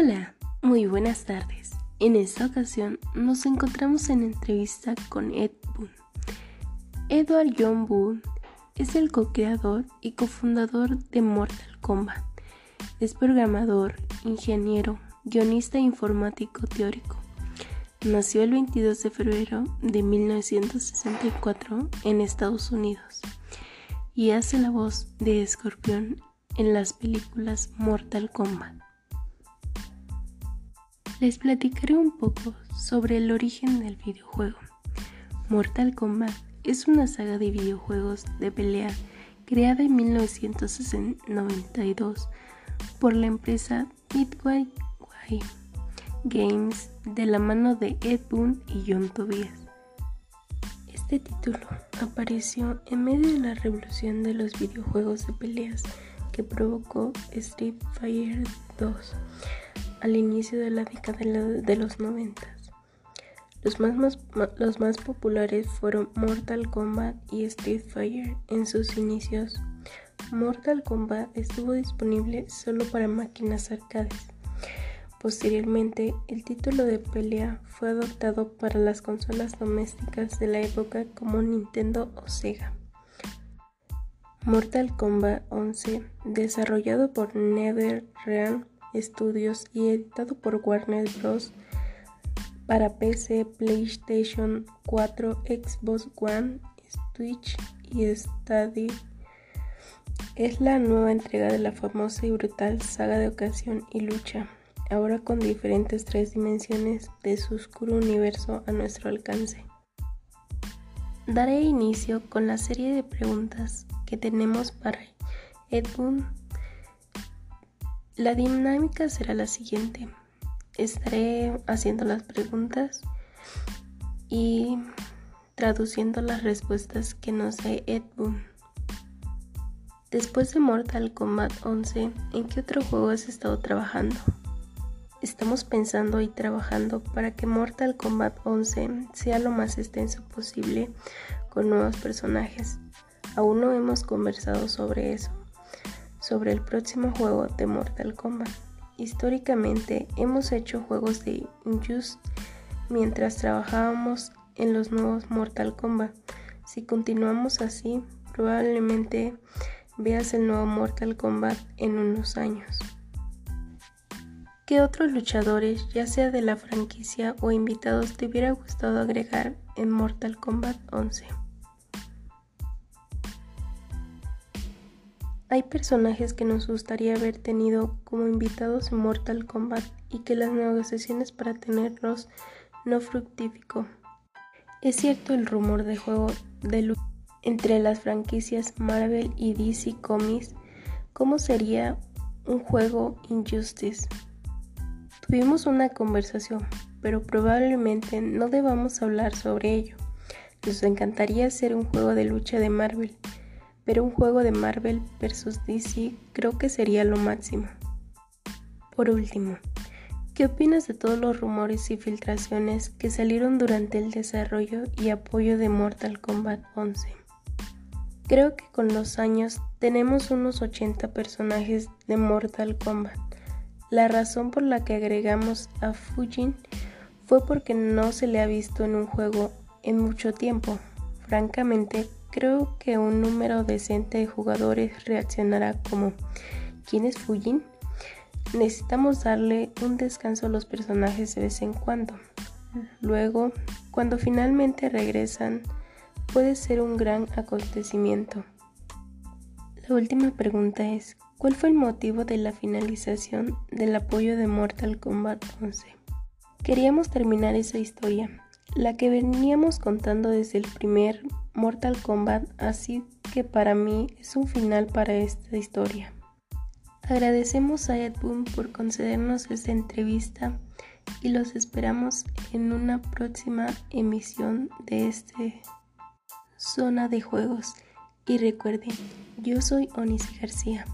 Hola, muy buenas tardes. En esta ocasión nos encontramos en entrevista con Ed Boon. Edward John Boon es el co-creador y cofundador de Mortal Kombat. Es programador, ingeniero, guionista informático teórico. Nació el 22 de febrero de 1964 en Estados Unidos y hace la voz de Escorpión en las películas Mortal Kombat. Les platicaré un poco sobre el origen del videojuego. Mortal Kombat es una saga de videojuegos de pelea creada en 1992 por la empresa Midway Games de la mano de Ed Boon y John Tobias. Este título apareció en medio de la revolución de los videojuegos de peleas que provocó Street Fighter 2 al inicio de la década de los 90. Los más, los más populares fueron Mortal Kombat y Street Fighter en sus inicios. Mortal Kombat estuvo disponible solo para máquinas arcades. Posteriormente, el título de pelea fue adoptado para las consolas domésticas de la época como Nintendo o Sega. Mortal Kombat 11, desarrollado por NetherRealm Studios y editado por Warner Bros. para PC, PlayStation 4, Xbox One, Switch y Stadia. Es la nueva entrega de la famosa y brutal saga de ocasión y lucha, ahora con diferentes tres dimensiones de su oscuro universo a nuestro alcance. Daré inicio con la serie de preguntas que tenemos para Edmund la dinámica será la siguiente. Estaré haciendo las preguntas y traduciendo las respuestas que nos dé Ed Después de Mortal Kombat 11, ¿en qué otro juego has estado trabajando? Estamos pensando y trabajando para que Mortal Kombat 11 sea lo más extenso posible con nuevos personajes. Aún no hemos conversado sobre eso sobre el próximo juego de Mortal Kombat. Históricamente hemos hecho juegos de Injust mientras trabajábamos en los nuevos Mortal Kombat. Si continuamos así, probablemente veas el nuevo Mortal Kombat en unos años. ¿Qué otros luchadores, ya sea de la franquicia o invitados, te hubiera gustado agregar en Mortal Kombat 11? Hay personajes que nos gustaría haber tenido como invitados en Mortal Kombat y que las negociaciones para tenerlos no fructificó. Es cierto el rumor de juego de lucha entre las franquicias Marvel y DC Comics. ¿Cómo sería un juego Injustice? Tuvimos una conversación, pero probablemente no debamos hablar sobre ello. Nos encantaría hacer un juego de lucha de Marvel pero un juego de Marvel vs DC creo que sería lo máximo. Por último, ¿qué opinas de todos los rumores y filtraciones que salieron durante el desarrollo y apoyo de Mortal Kombat 11? Creo que con los años tenemos unos 80 personajes de Mortal Kombat. La razón por la que agregamos a Fujin fue porque no se le ha visto en un juego en mucho tiempo. Francamente, Creo que un número decente de jugadores reaccionará como ¿Quién es Fujin? Necesitamos darle un descanso a los personajes de vez en cuando. Luego, cuando finalmente regresan, puede ser un gran acontecimiento. La última pregunta es, ¿cuál fue el motivo de la finalización del apoyo de Mortal Kombat 11? Queríamos terminar esa historia, la que veníamos contando desde el primer Mortal Kombat, así que para mí es un final para esta historia. Agradecemos a Ed Boon por concedernos esta entrevista y los esperamos en una próxima emisión de este Zona de Juegos. Y recuerden, yo soy Onis García.